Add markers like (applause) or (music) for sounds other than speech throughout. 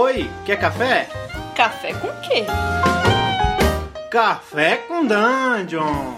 Oi, quer café? Café com quê? Café com Dungeon!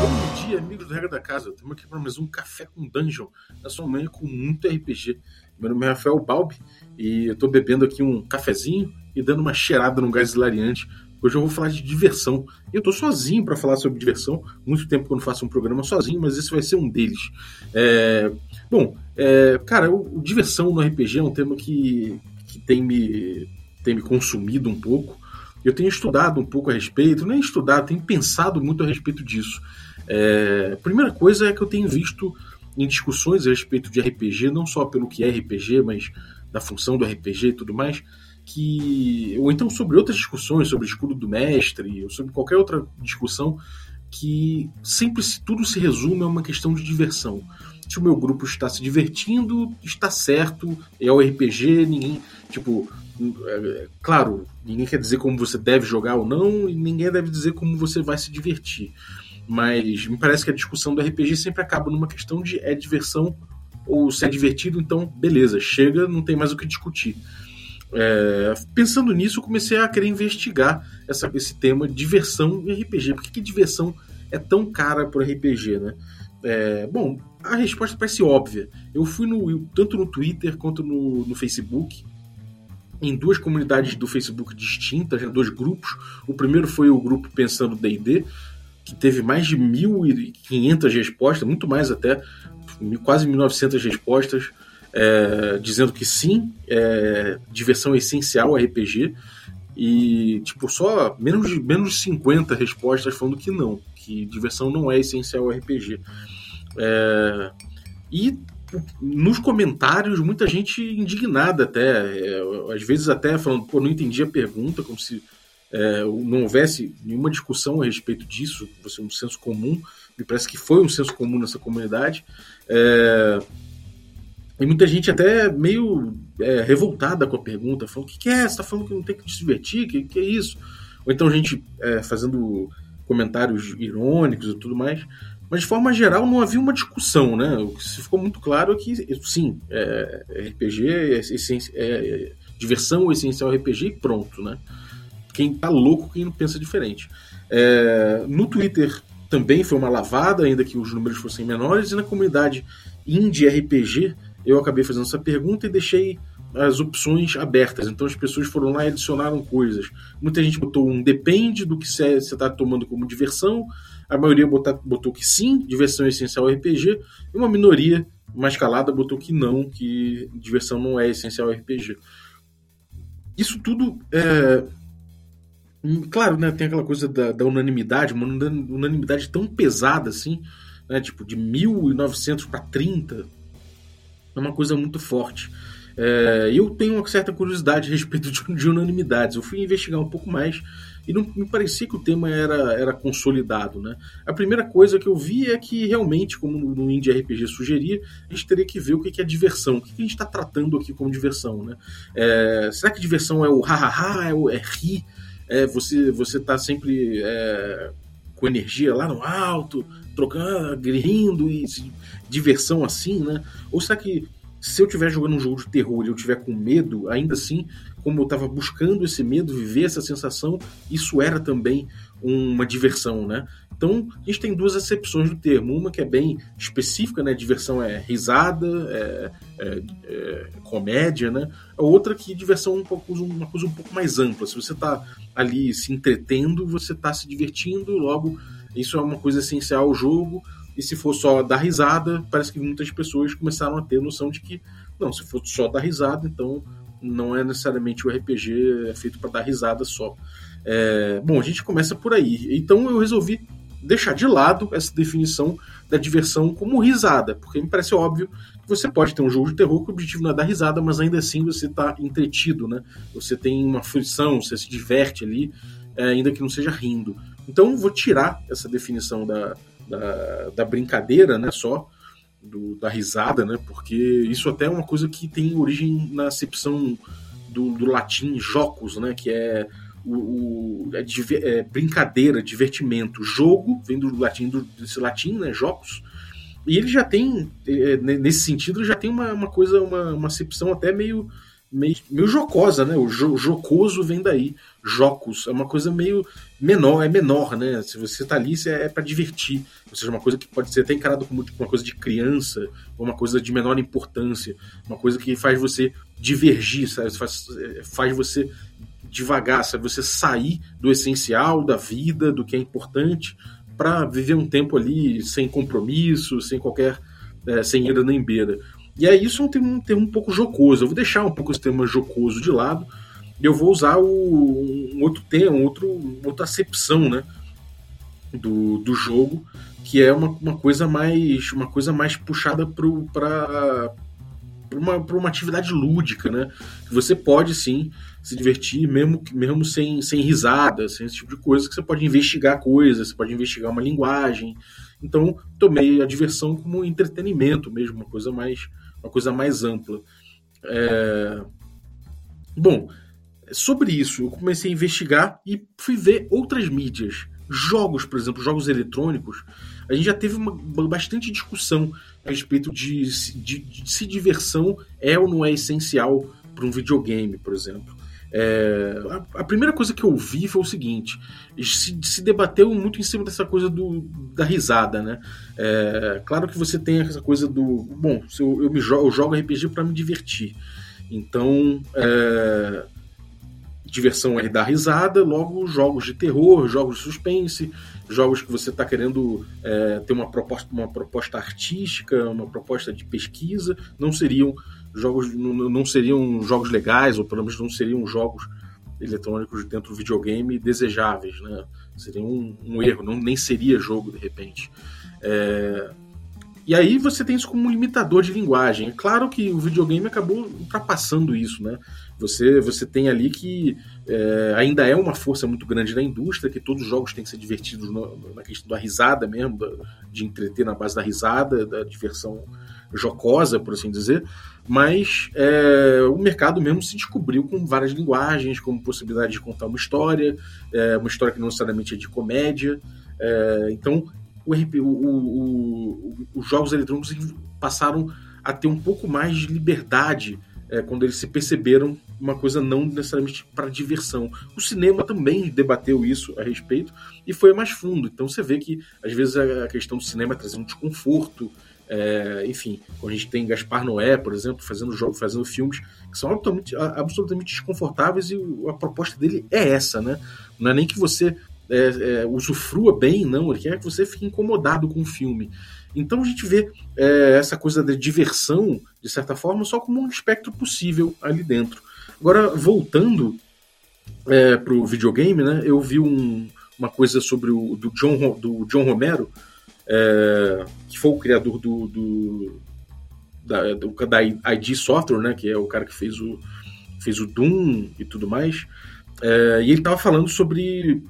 Bom dia, amigos do Regra da Casa. Estamos aqui para mais um Café com Dungeon, na sua manhã com muito RPG. Meu nome é Rafael Balbi e eu estou bebendo aqui um cafezinho e dando uma cheirada no gás hilariante. Hoje eu vou falar de diversão. Eu estou sozinho para falar sobre diversão. Muito tempo que eu não faço um programa sozinho, mas esse vai ser um deles. É... Bom, é... cara, o, diversão no RPG é um tema que, que tem, me, tem me consumido um pouco. Eu tenho estudado um pouco a respeito, não é estudado, tenho pensado muito a respeito disso. É... Primeira coisa é que eu tenho visto em discussões a respeito de RPG, não só pelo que é RPG, mas da função do RPG e tudo mais, que ou então sobre outras discussões sobre o escudo do mestre ou sobre qualquer outra discussão que sempre se tudo se resume a uma questão de diversão. Se o meu grupo está se divertindo está certo é o RPG ninguém tipo é, claro ninguém quer dizer como você deve jogar ou não e ninguém deve dizer como você vai se divertir. Mas me parece que a discussão do RPG sempre acaba numa questão de é diversão ou se é divertido então beleza chega não tem mais o que discutir é, pensando nisso, eu comecei a querer investigar essa, esse tema diversão em RPG. Por que, que diversão é tão cara para RPG, né? É, bom, a resposta parece óbvia. Eu fui no, tanto no Twitter quanto no, no Facebook, em duas comunidades do Facebook distintas, né, dois grupos. O primeiro foi o grupo Pensando D&D, que teve mais de 1.500 respostas, muito mais até, quase 1.900 respostas é, dizendo que sim, é, diversão é essencial RPG. E, tipo, só menos de, menos de 50 respostas falando que não, que diversão não é essencial RPG. É, e nos comentários, muita gente indignada até, é, às vezes até falando, pô, não entendi a pergunta, como se é, não houvesse nenhuma discussão a respeito disso, fosse um senso comum, me parece que foi um senso comum nessa comunidade. É, e muita gente até meio é, revoltada com a pergunta, falando: o que, que é? Você tá falando que não tem que se divertir? O que, que é isso? Ou então gente é, fazendo comentários irônicos e tudo mais. Mas de forma geral não havia uma discussão, né? O que ficou muito claro é que, sim, é, RPG é, essência, é, diversão essencial RPG e pronto, né? Quem tá louco, quem não pensa diferente. É, no Twitter também foi uma lavada, ainda que os números fossem menores, e na comunidade indie RPG eu acabei fazendo essa pergunta e deixei as opções abertas. Então as pessoas foram lá e adicionaram coisas. Muita gente botou um depende do que você está tomando como diversão. A maioria botou, botou que sim, diversão é essencial RPG. E uma minoria mais calada botou que não, que diversão não é essencial RPG. Isso tudo é. Claro, né, tem aquela coisa da, da unanimidade, uma unanimidade tão pesada assim, né, tipo de 1900 para 30, é uma coisa muito forte. É, eu tenho uma certa curiosidade a respeito de, de, unanimidades. Eu fui investigar um pouco mais e não me parecia que o tema era, era consolidado. Né? A primeira coisa que eu vi é que realmente, como no Indie RPG sugeria, a gente teria que ver o que é diversão. O que a gente está tratando aqui como diversão. Né? É, será que diversão é o ha-ha-ha, é o é rir? É, você você está sempre é, com energia lá no alto, trocando, rindo e diversão assim, né? Ou será que se eu estiver jogando um jogo de terror e eu estiver com medo, ainda assim, como eu estava buscando esse medo, viver essa sensação, isso era também uma diversão, né? Então, a gente tem duas acepções do termo. Uma que é bem específica, né? Diversão é risada, é, é, é comédia, né? A outra que diversão é um pouco, uma coisa um pouco mais ampla. Se você está ali se entretendo, você está se divertindo, logo isso é uma coisa essencial ao jogo. E se for só dar risada, parece que muitas pessoas começaram a ter noção de que, não, se for só dar risada, então não é necessariamente o RPG é feito para dar risada só. É, bom, a gente começa por aí. Então eu resolvi deixar de lado essa definição da diversão como risada, porque me parece óbvio que você pode ter um jogo de terror que o objetivo não é dar risada, mas ainda assim você está entretido, né? Você tem uma fruição, você se diverte ali, é, ainda que não seja rindo. Então vou tirar essa definição da, da, da brincadeira, né, só, do, da risada, né, porque isso até é uma coisa que tem origem na acepção do, do latim jocos, né, que é o, o é, é, brincadeira, divertimento. Jogo vem do latim do, desse latim, né, jocos, E ele já tem, é, nesse sentido, já tem uma, uma coisa, uma, uma acepção até meio, meio, meio jocosa, né? O jo, jocoso vem daí. Jocos é uma coisa meio menor, é menor, né? Se você tá ali, é, é para divertir. Ou seja, uma coisa que pode ser até encarado como uma coisa de criança, ou uma coisa de menor importância, uma coisa que faz você divergir, sabe? Faz, faz você devagar, sabe? Você sair do essencial, da vida, do que é importante, para viver um tempo ali sem compromisso, sem qualquer. É, sem ira nem beira. E aí isso é um termo, um termo um pouco jocoso. Eu vou deixar um pouco esse termo jocoso de lado e eu vou usar o, um outro termo, outro, outra acepção né, do, do jogo, que é uma, uma coisa mais uma coisa mais puxada para uma, uma atividade lúdica, né? Você pode sim se divertir, mesmo, mesmo sem, sem risada, sem esse tipo de coisa, que você pode investigar coisas, você pode investigar uma linguagem. Então, tomei a diversão como entretenimento mesmo, uma coisa mais, uma coisa mais ampla. É... Bom, sobre isso, eu comecei a investigar e fui ver outras mídias. Jogos, por exemplo, jogos eletrônicos. A gente já teve uma, bastante discussão a respeito de, de, de se diversão é ou não é essencial para um videogame, por exemplo. É, a, a, primeira coisa que eu vi foi o seguinte: se, se debateu muito em cima dessa coisa do, da risada, né? É, claro que você tem essa coisa do. Bom, eu, eu, me jogo, eu jogo RPG para me divertir. Então, é, diversão é dar risada, logo jogos de terror, jogos de suspense, jogos que você está querendo é, ter uma proposta, uma proposta artística, uma proposta de pesquisa, não seriam jogos não, seriam jogos legais, ou pelo menos não seriam jogos eletrônicos dentro do videogame desejáveis, né? Seria um, um erro, não, nem seria jogo de repente. É... E aí você tem isso como um limitador de linguagem. É claro que o videogame acabou ultrapassando isso, né? Você, você tem ali que é, ainda é uma força muito grande da indústria, que todos os jogos têm que ser divertidos no, na questão da risada mesmo, da, de entreter na base da risada, da diversão jocosa, por assim dizer, mas é, o mercado mesmo se descobriu com várias linguagens, como possibilidade de contar uma história, é, uma história que não necessariamente é de comédia. É, então, o, o, o, os jogos eletrônicos passaram a ter um pouco mais de liberdade é, quando eles se perceberam uma coisa não necessariamente para diversão. O cinema também debateu isso a respeito e foi mais fundo. Então você vê que às vezes a questão do cinema traz um desconforto, é, enfim, quando a gente tem Gaspar Noé, por exemplo, fazendo jogos, fazendo filmes que são absolutamente, absolutamente desconfortáveis e a proposta dele é essa, né? Não é nem que você é, é, usufrua bem, não, ele quer que você fique incomodado com o filme. Então a gente vê é, essa coisa de diversão, de certa forma, só como um espectro possível ali dentro. Agora, voltando é, para o videogame, né, eu vi um, uma coisa sobre o do John, do John Romero, é, que foi o criador do, do, da, do, da ID Software, né, que é o cara que fez o, fez o Doom e tudo mais. É, e ele estava falando sobre,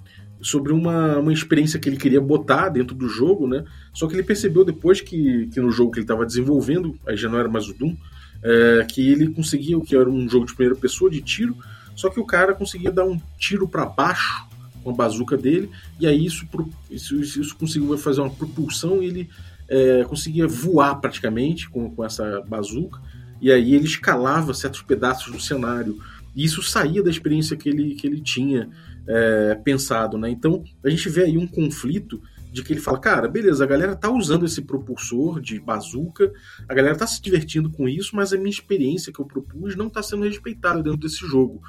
sobre uma, uma experiência que ele queria botar dentro do jogo, né? Só que ele percebeu depois que, que no jogo que ele estava desenvolvendo, aí já não era mais o Doom, é, que ele conseguia, o que era um jogo de primeira pessoa de tiro, só que o cara conseguia dar um tiro para baixo com a bazuca dele, e aí isso, isso, isso conseguiu fazer uma propulsão e ele é, conseguia voar praticamente com, com essa bazuca, e aí ele escalava certos pedaços do cenário. E isso saía da experiência que ele, que ele tinha é, pensado. Né? Então a gente vê aí um conflito de que ele fala, cara, beleza, a galera tá usando esse propulsor de bazuca, a galera tá se divertindo com isso, mas a minha experiência que eu propus não está sendo respeitada dentro desse jogo.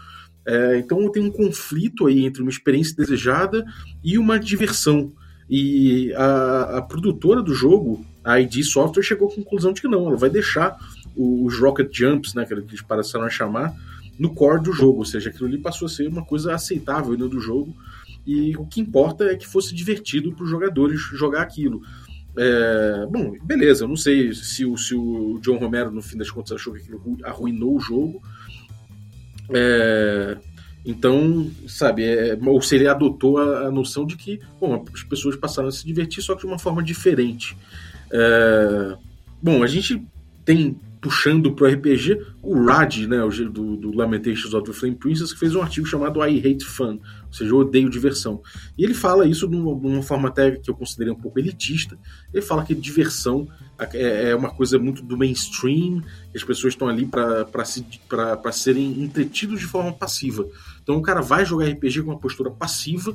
É, então tem um conflito aí entre uma experiência desejada e uma diversão. E a, a, produtora do jogo, a ID Software, chegou à conclusão de que não, ela vai deixar os Rocket Jumps, né, que eles passaram a chamar, no core do jogo, ou seja, aquilo ali passou a ser uma coisa aceitável dentro do jogo. E o que importa é que fosse divertido para os jogadores jogar aquilo. É, bom, beleza, eu não sei se o, se o John Romero, no fim das contas, achou que aquilo arruinou o jogo, é, então, sabe, é, ou se ele adotou a, a, noção de que bom, as pessoas passaram a se divertir, só que de uma forma diferente. É, bom, a gente tem puxando pro RPG, o Raj, né, do, do Lamentations of the Flame Princess, que fez um artigo chamado I Hate Fun, ou seja, eu odeio diversão. E ele fala isso de uma, de uma forma até que eu considerei um pouco elitista. Ele fala que diversão é, é uma coisa muito do mainstream, as pessoas estão ali para se, serem entretidos de forma passiva. Então o cara vai jogar RPG com uma postura passiva,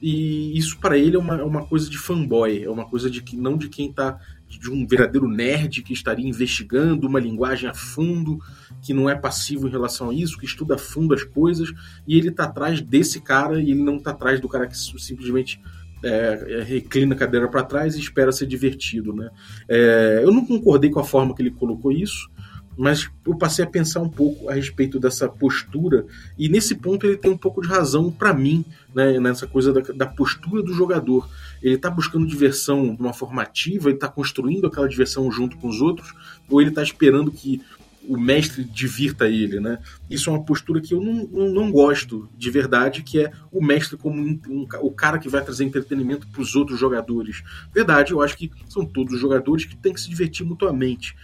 e isso para ele é uma, é uma coisa de fanboy, é uma coisa de que não de quem está de um verdadeiro nerd que estaria investigando uma linguagem a fundo, que não é passivo em relação a isso, que estuda a fundo as coisas, e ele está atrás desse cara e ele não está atrás do cara que simplesmente é, é reclina a cadeira para trás e espera ser divertido. Né? É, eu não concordei com a forma que ele colocou isso, mas eu passei a pensar um pouco a respeito dessa postura, e nesse ponto ele tem um pouco de razão para mim, né, nessa coisa da, da, postura do jogador. Ele está buscando diversão de uma forma ativa, ele está construindo aquela diversão junto com os outros, ou ele está esperando que o mestre divirta ele, né? Isso é uma postura que eu não, não, não gosto de verdade, que é o mestre como um, um, o cara que vai trazer entretenimento para os outros jogadores. Verdade, eu acho que são todos os jogadores que têm que se divertir mutuamente.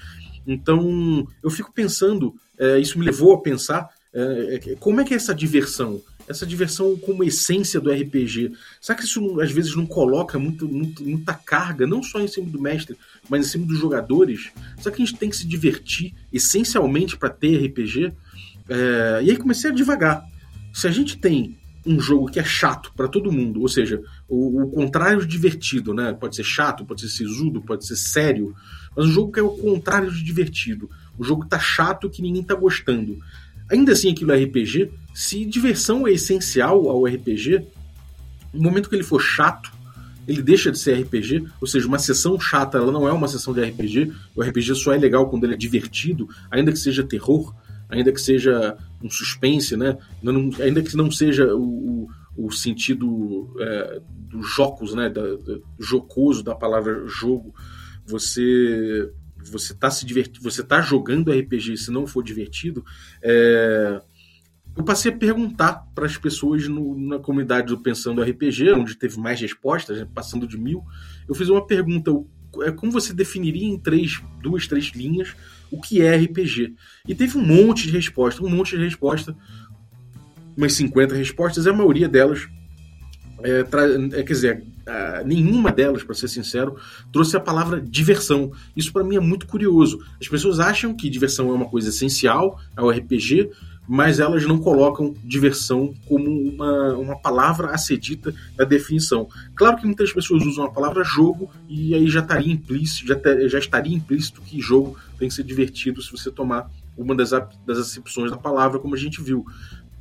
Então, eu fico pensando, é, isso me levou a pensar, é, é, como é que é essa diversão? Essa diversão como essência do RPG. Será que isso às vezes não coloca muito, muito, muita carga, não só em cima do mestre, mas em cima dos jogadores? Será que a gente tem que se divertir essencialmente para ter RPG? É, e aí comecei a devagar. Se a gente tem um jogo que é chato para todo mundo, ou seja, o, o, contrário de divertido, né? Pode ser chato, pode ser sisudo, pode ser sério, mas um jogo que é o contrário de divertido. O jogo tá chato que ninguém tá gostando. Ainda assim, aquilo é RPG. Se diversão é essencial ao RPG, no momento que ele for chato, ele deixa de ser RPG, ou seja, uma sessão chata, ela não é uma sessão de RPG. O RPG só é legal quando ele é divertido, ainda que seja terror, ainda que seja um suspense, né? ainda que não seja o, o, o sentido é, dos jogos, né? Da, da, jocoso da palavra jogo você você tá se divertindo, você tá jogando RPG se não for divertido, é... eu passei a perguntar para as pessoas no, na comunidade do Pensando RPG, onde teve mais respostas, né, passando de mil. Eu fiz uma pergunta: é como você definiria em três, duas, três linhas o que é RPG? E teve um monte de respostas, um monte de respostas, umas 50 respostas, a maioria delas é, é, quer dizer, nenhuma delas, para ser sincero, trouxe a palavra diversão. Isso para mim é muito curioso. As pessoas acham que diversão é uma coisa essencial ao RPG, mas elas não colocam diversão como uma, uma palavra acedita da definição. Claro que muitas pessoas usam a palavra jogo e aí já estaria implícito, já, ter, já estaria implícito que jogo tem que ser divertido se você tomar uma das, das acepções da palavra, como a gente viu.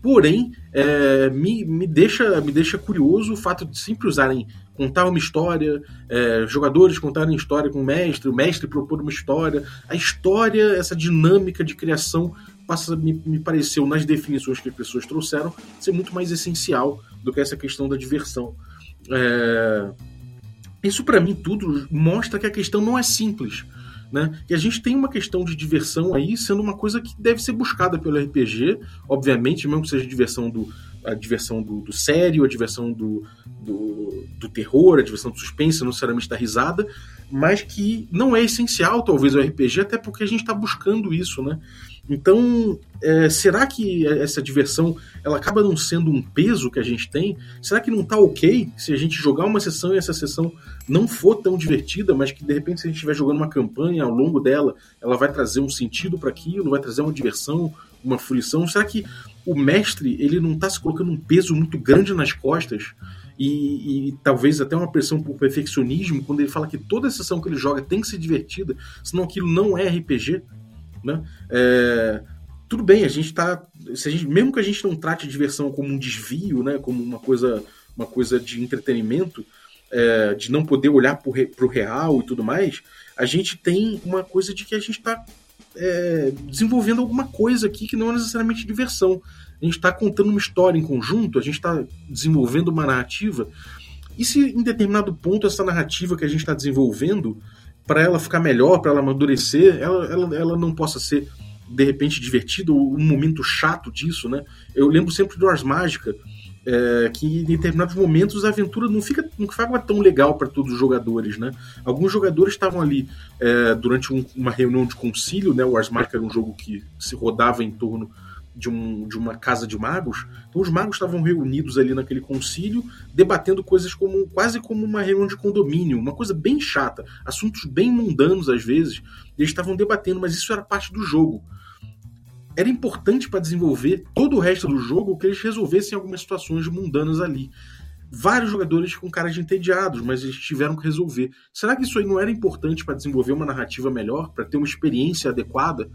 Porém, é, me, me, deixa, me deixa curioso o fato de sempre usarem contar uma história, é, jogadores contarem história com o mestre, o mestre propor uma história. A história, essa dinâmica de criação, passa, me, me pareceu, nas definições que as pessoas trouxeram, ser muito mais essencial do que essa questão da diversão. É, isso, para mim, tudo mostra que a questão não é simples né? E a gente tem uma questão de diversão aí sendo uma coisa que deve ser buscada pelo RPG, obviamente, mesmo que seja diversão do, a diversão do, do sério, a diversão do, do, do, terror, a diversão do suspense, não necessariamente da risada, mas que não é essencial, talvez, o RPG, até porque a gente está buscando isso, né? Então, é, será que essa diversão ela acaba não sendo um peso que a gente tem? Será que não está ok se a gente jogar uma sessão e essa sessão não for tão divertida, mas que de repente se a gente estiver jogando uma campanha ao longo dela, ela vai trazer um sentido para aquilo, vai trazer uma diversão, uma fruição? Será que o mestre ele não está se colocando um peso muito grande nas costas e, e, talvez até uma pressão por perfeccionismo quando ele fala que toda sessão que ele joga tem que ser divertida, senão aquilo não é RPG? Né? É, tudo bem, a gente está. Mesmo que a gente não trate diversão como um desvio, né, como uma coisa, uma coisa de entretenimento, é, de não poder olhar para o real e tudo mais, a gente tem uma coisa de que a gente está é, desenvolvendo alguma coisa aqui que não é necessariamente diversão. A gente está contando uma história em conjunto, a gente está desenvolvendo uma narrativa. E se em determinado ponto essa narrativa que a gente está desenvolvendo para ela ficar melhor, para ela amadurecer, ela, ela, ela não possa ser de repente divertida, um momento chato disso, né? Eu lembro sempre do Ars Mágica, é, que em determinados momentos a aventura não fica não tão legal para todos os jogadores, né? Alguns jogadores estavam ali é, durante um, uma reunião de concílio, né? O Arsmark era um jogo que se rodava em torno de, um, de uma casa de magos. Então os magos estavam reunidos ali naquele concílio, debatendo coisas como quase como uma reunião de condomínio, uma coisa bem chata, assuntos bem mundanos às vezes. eles estavam debatendo, mas isso era parte do jogo era importante para desenvolver todo o resto do jogo que eles resolvessem algumas situações mundanas ali. Vários jogadores com caras de entediados, mas eles tiveram que resolver. Será que isso aí não era importante para desenvolver uma narrativa melhor, para ter uma experiência adequada,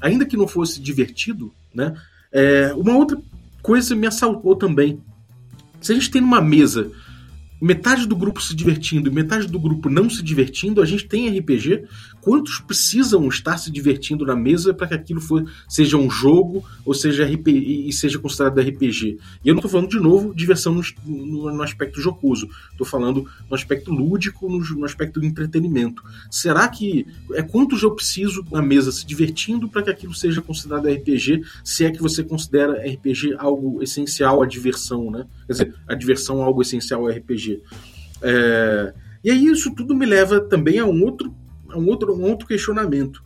ainda que não fosse divertido, né? É, uma outra coisa me assaltou também. Se a gente tem uma mesa metade do grupo se divertindo e metade do grupo não se divertindo, a gente tem RPG. Quantos precisam estar se divertindo na mesa para que aquilo for, seja um jogo ou seja RPG, e seja considerado RPG? E eu não estou falando de novo diversão no, no, no aspecto jocoso, estou falando no aspecto lúdico, no, no, aspecto do entretenimento. Será que é quantos eu preciso na mesa se divertindo para que aquilo seja considerado RPG? Se é que você considera RPG algo essencial à diversão, né? Quer dizer, a diversão algo essencial ao RPG. É, e aí isso tudo me leva também a um outro, a um outro, um outro questionamento.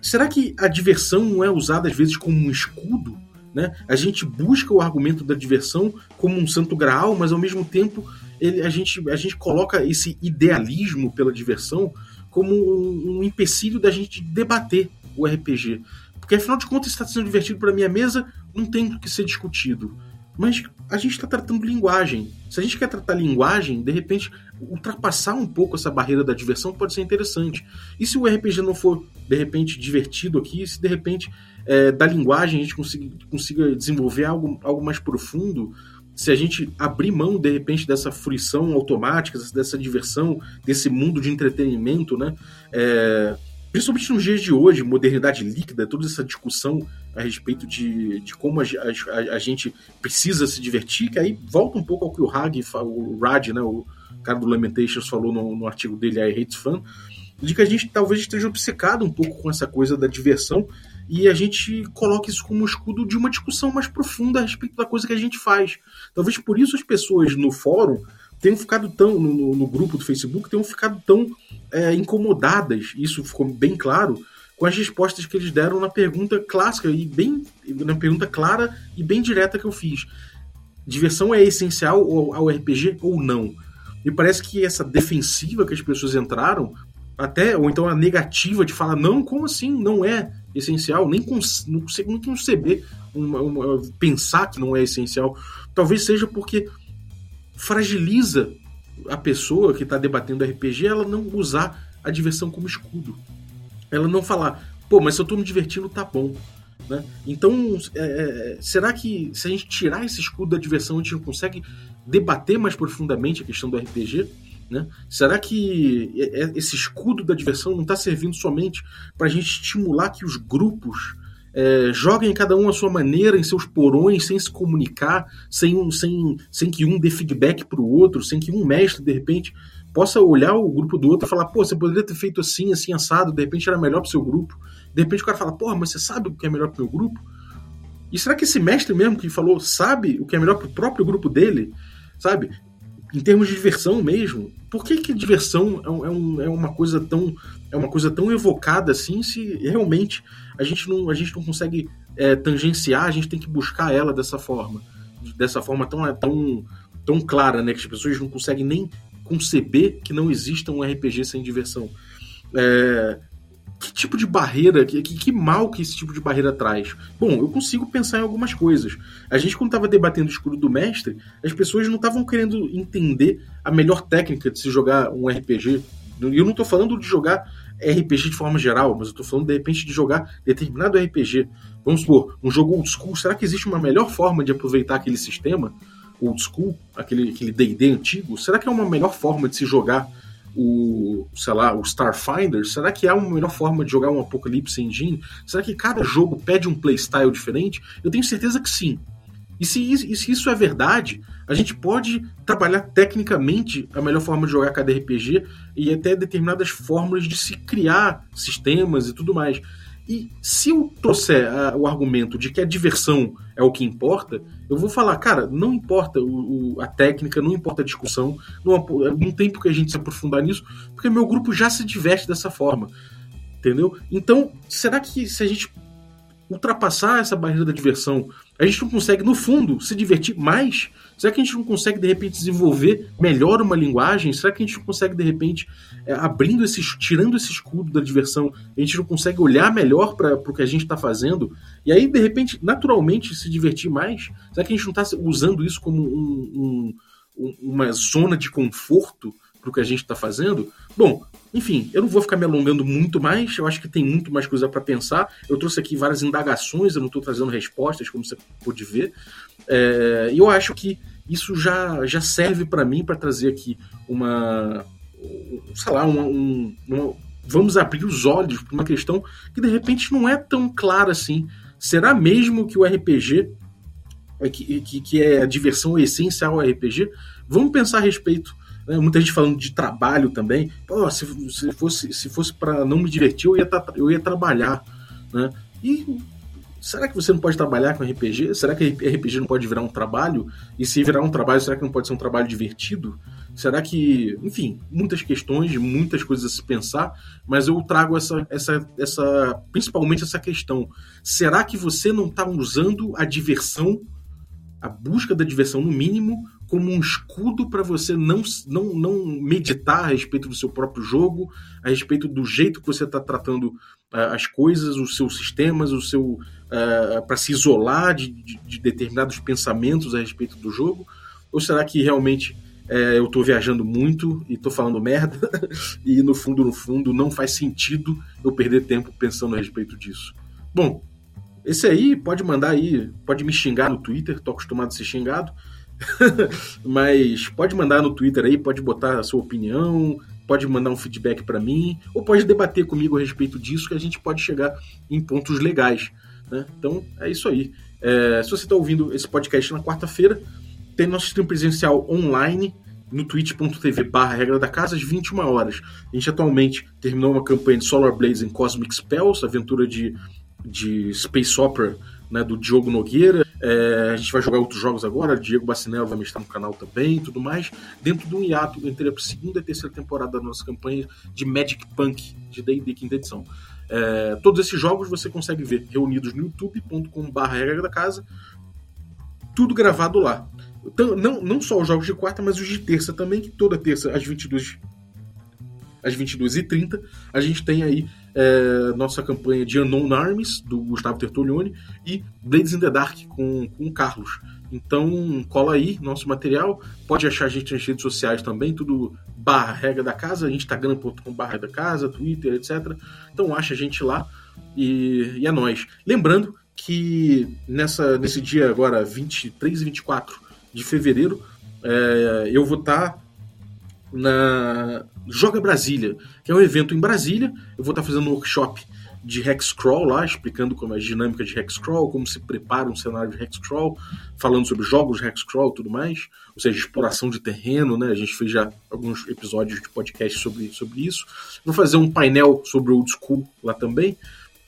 Será que a diversão não é usada às vezes como um escudo? Né? A gente busca o argumento da diversão como um santo graal, mas ao mesmo tempo ele, a, gente, a gente coloca esse idealismo pela diversão como um, um empecilho da gente debater o RPG. Porque afinal de contas, está sendo divertido para minha mesa, não tem o que ser discutido. Mas a gente está tratando linguagem. Se a gente quer tratar linguagem, de repente, ultrapassar um pouco essa barreira da diversão pode ser interessante. E se o RPG não for, de repente, divertido aqui, se de repente é, da linguagem a gente consiga, consiga desenvolver algo, algo mais profundo, se a gente abrir mão, de repente, dessa fruição automática, dessa diversão, desse mundo de entretenimento, né? É, principalmente nos dias de hoje, modernidade líquida, toda essa discussão a respeito de, de como a, a, a, gente precisa se divertir, que aí volta um pouco ao que o Hag, o Rad, né, o cara do Lamentations, falou no, no artigo dele, I Hate Fun, de que a gente talvez esteja obcecado um pouco com essa coisa da diversão e a gente coloca isso como escudo de uma discussão mais profunda a respeito da coisa que a gente faz. Talvez por isso as pessoas no fórum tenham ficado tão, no, no grupo do Facebook, tenham ficado tão é, incomodadas, isso ficou bem claro, com as respostas que eles deram na pergunta clássica e bem na pergunta clara e bem direta que eu fiz. Diversão é essencial ao RPG ou não? Me parece que essa defensiva que as pessoas entraram, até ou então a negativa de falar não, como assim? Não é essencial, nem cons não consigo conceber uma, uma, pensar que não é essencial. Talvez seja porque fragiliza a pessoa que está debatendo RPG ela não usar a diversão como escudo. Ela não falar, pô, mas se eu estou me divertindo, tá bom. Né? Então, é, é, será que se a gente tirar esse escudo da diversão, a gente consegue debater mais profundamente a questão do RPG? Né? Será que é, é, esse escudo da diversão não está servindo somente para a gente estimular que os grupos é, joguem cada um à sua maneira, em seus porões, sem se comunicar, sem, sem, sem que um dê feedback para o outro, sem que um mestre, de repente, possa olhar o grupo do outro e falar, pô, você poderia ter feito assim, assim, assado, de repente era melhor para o seu grupo. De repente o cara fala, porra, mas você sabe o que é melhor para o meu grupo? E será que esse mestre mesmo que falou sabe o que é melhor para o próprio grupo dele? Sabe? Em termos de diversão mesmo, por que, que diversão é, um, é, uma coisa tão é uma coisa tão evocada assim se realmente a gente não, a gente não consegue é, tangenciar, a gente tem que buscar ela dessa forma, dessa forma tão, tão, tão clara, né, que as pessoas não conseguem nem conceber que não exista um RPG sem diversão. É, que tipo de barreira, que, que, mal que esse tipo de barreira traz? Bom, eu consigo pensar em algumas coisas. A gente, quando estava debatendo o escudo do mestre, as pessoas não estavam querendo entender a melhor técnica de se jogar um RPG. E eu não estou falando de jogar RPG de forma geral, mas eu estou falando de repente de jogar determinado RPG. Vamos supor, um jogo old school, será que existe uma melhor forma de aproveitar aquele sistema old school, aquele D&D antigo? Será que é uma melhor forma de se jogar o, sei lá, o Starfinder? Será que há uma melhor forma de jogar um Apocalypse Engine? Será que cada jogo pede um playstyle diferente? Eu tenho certeza que sim. E se, e se isso é verdade, a gente pode trabalhar tecnicamente a melhor forma de jogar cada RPG e até determinadas fórmulas de se criar sistemas e tudo mais. E se eu trouxer a, o argumento de que a diversão é o que importa, eu vou falar, cara, não importa o, o, a técnica, não importa a discussão, não, não tem por que a gente se aprofundar nisso, porque meu grupo já se diverte dessa forma. Entendeu? Então, será que se a gente ultrapassar essa barreira da diversão, a gente não consegue, no fundo, se divertir mais? Será que a gente não consegue, de repente, desenvolver melhor uma linguagem? Será que a gente não consegue, de repente, é, abrindo esse, tirando esse escudo da diversão, a gente não consegue olhar melhor para o que a gente está fazendo? E aí, de repente, naturalmente, se divertir mais? Será que a gente não está usando isso como um, um, uma zona de conforto para o que a gente está fazendo? Bom, enfim, eu não vou ficar me alongando muito mais, eu acho que tem muito mais coisa para pensar. Eu trouxe aqui várias indagações, eu não estou trazendo respostas, como você pôde ver. É, e eu acho que isso já, já serve para mim para trazer aqui uma. sei lá, uma, um, uma, vamos abrir os olhos para uma questão que de repente não é tão clara assim. Será mesmo que o RPG, é que, que, que é a diversão essencial ao RPG? Vamos pensar a respeito né? Muita gente falando de trabalho também. Pô, se, se fosse, se fosse para não me divertir, eu ia, eu ia trabalhar. Né? E será que você não pode trabalhar com RPG? Será que RPG não pode virar um trabalho? E se virar um trabalho, será que não pode ser um trabalho divertido? Será que, enfim, muitas questões, muitas coisas a se pensar, mas eu trago essa, essa, essa principalmente essa questão. Será que você não está usando a diversão, a busca da diversão no mínimo, como um escudo para você não, não, não meditar a respeito do seu próprio jogo, a respeito do jeito que você está tratando uh, as coisas, os seus sistemas, o seu uh, para se isolar de, de, de, determinados pensamentos a respeito do jogo? Ou será que realmente uh, eu estou viajando muito e estou falando merda (laughs) e no fundo, no fundo, não faz sentido eu perder tempo pensando a respeito disso? Bom, esse aí pode mandar aí, pode me xingar no Twitter, tô acostumado a ser xingado. (laughs) Mas pode mandar no Twitter aí, pode botar a sua opinião, pode mandar um feedback para mim, ou pode debater comigo a respeito disso, que a gente pode chegar em pontos legais. Né? Então é isso aí. É, se você está ouvindo esse podcast na quarta-feira, tem nosso stream presencial online no twitch.tv barra regra da casa às 21 horas. A gente atualmente terminou uma campanha de Solar Blaze em Cosmic Spells, aventura de, de Space Opera né, do Diogo Nogueira. É, a gente vai jogar outros jogos agora, Diego Bacinello vai mestrar no canal também tudo mais, dentro de um hiato entre a segunda e terceira temporada da nossa campanha de Magic Punk, de D&D quinta edição. É, todos esses jogos você consegue ver reunidos no youtube.com.br regra da casa, tudo gravado lá. Então, não, não só os jogos de quarta, mas os de terça também, que toda terça às 22 às 22h30 a gente tem aí é, nossa campanha de Unknown Arms, do Gustavo Tertulione, e Blades in the Dark, com, com o Carlos. Então, cola aí nosso material. Pode achar a gente nas redes sociais também, tudo barra regra da casa, instagram.com barra da casa, Twitter, etc. Então, acha a gente lá e, e é nós. Lembrando que nessa, nesse dia agora, 23 e 24 de fevereiro, é, eu vou estar tá na Joga Brasília, que é um evento em Brasília. Eu vou estar fazendo um workshop de Hexcrawl lá, explicando como é a dinâmica de Hexcrawl, como se prepara um cenário de Hexcrawl, falando sobre jogos de Hexcrawl e tudo mais, ou seja, exploração de terreno, né? A gente fez já alguns episódios de podcast sobre, sobre isso. Vou fazer um painel sobre Old School lá também.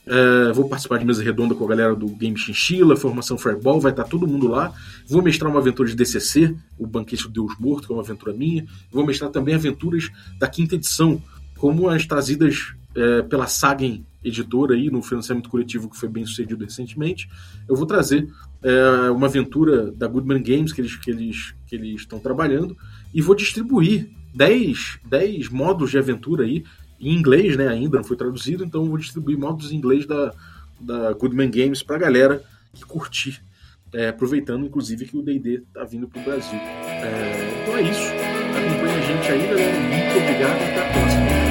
Uh, vou participar de mesa redonda com a galera do Game Chinchilla, Formação Fireball, vai estar todo mundo lá. Vou mestrar uma aventura de DCC, o Banquete do Deus Morto, que é uma aventura minha. Vou mestrar também aventuras da quinta edição, como as trazidas uh, pela Sagen Editora aí, no financiamento coletivo que foi bem sucedido recentemente. Eu vou trazer uh, uma aventura da Goodman Games que eles, que eles, que eles estão trabalhando e vou distribuir 10, 10 modos de aventura aí em inglês, né? Ainda não foi traduzido, então vou distribuir modos em inglês da, da Goodman Games pra galera que curtir. É, aproveitando, inclusive, que o DD tá vindo pro Brasil. É, então é isso. Acompanhe a gente galera. Muito obrigado até a próxima.